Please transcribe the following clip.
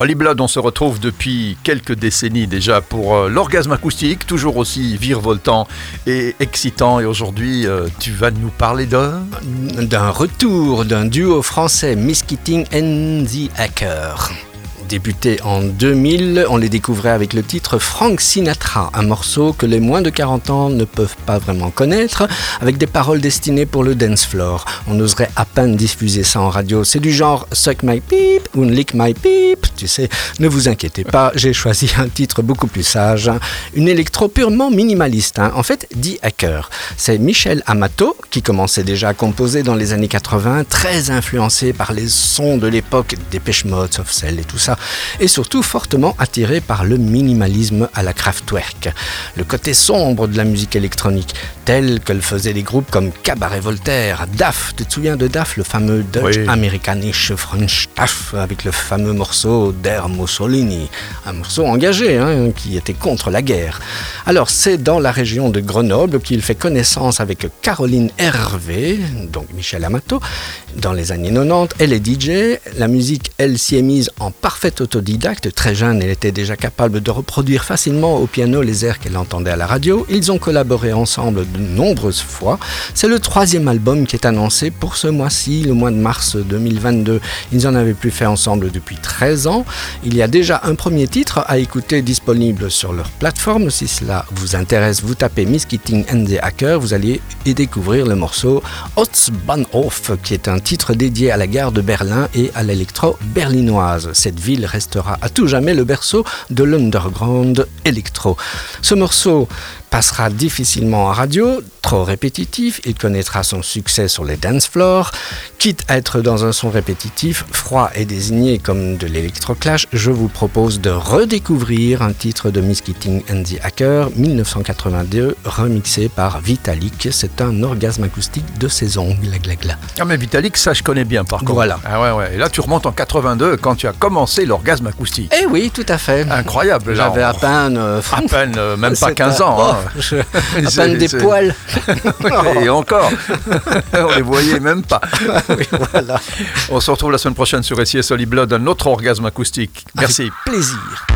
Blood, on se retrouve depuis quelques décennies déjà pour euh, l'orgasme acoustique, toujours aussi virevoltant et excitant. Et aujourd'hui, euh, tu vas nous parler d'un D'un retour d'un duo français, Miss Keating and the Hacker. Débuté en 2000, on les découvrait avec le titre Frank Sinatra, un morceau que les moins de 40 ans ne peuvent pas vraiment connaître, avec des paroles destinées pour le dance floor. On oserait à peine diffuser ça en radio. C'est du genre Suck my peep ou Lick my peep, tu sais. Ne vous inquiétez pas, j'ai choisi un titre beaucoup plus sage, une électro purement minimaliste. hein. En fait, dit hacker. C'est Michel Amato qui commençait déjà à composer dans les années 80, très influencé par les sons de l'époque, Dépêche Mode, Soft Cell et tout ça, et surtout fortement attiré par le minimalisme à la Kraftwerk, le côté sombre de la musique électronique, tel que le faisaient des groupes comme Cabaret Voltaire, DAF, tu te souviens de DAF, le fameux Dutch Oui. Amerikanische French DAF, avec le fameux morceau d'Air Mussolini, un morceau engagé hein, qui était contre la guerre. Alors c'est dans la région de Grenoble qu'il fait connaissance avec Caroline Hervé, donc Michel Amato, dans les années 90. Elle est DJ, la musique elle s'y est mise en autodidacte, très jeune elle était déjà capable de reproduire facilement au piano les airs qu'elle entendait à la radio. Ils ont collaboré ensemble de nombreuses fois. C'est le troisième album qui est annoncé pour ce mois-ci, le mois de mars 2022. Ils en avaient plus fait ensemble depuis 13 ans. Il y a déjà un premier titre à écouter disponible sur leur plateforme. Si cela vous intéresse, vous tapez Miss Keating and the Hacker, vous allez y découvrir le morceau Ostbahnhof, qui est un titre dédié à la gare de Berlin et à l'électro berlinoise. Cette ville restera à tout jamais le berceau de l'underground électro. Ce morceau passera difficilement en radio, trop répétitif, il connaîtra son succès sur les dance floors. Quitte à être dans un son répétitif, froid et désigné comme de l'électroclash, je vous propose de redécouvrir un titre de Miss Keating and the Hacker, 1982, remixé par Vitalik. C'est un orgasme acoustique de gla gla. Ah mais Vitalik, ça je connais bien par contre. Voilà. Ah ouais, ouais. Et là tu remontes en 82 quand tu as commencé l'orgasme acoustique. Eh oui, tout à fait. Incroyable. J'avais à peine... euh, à peine, euh, même pas c'est 15 un- ans. hein. Je- à peine des poils. Et encore, on les voyait même pas. Oui, voilà. On se retrouve la semaine prochaine sur SIS Holly Blood, un autre orgasme acoustique. Merci. Plaisir.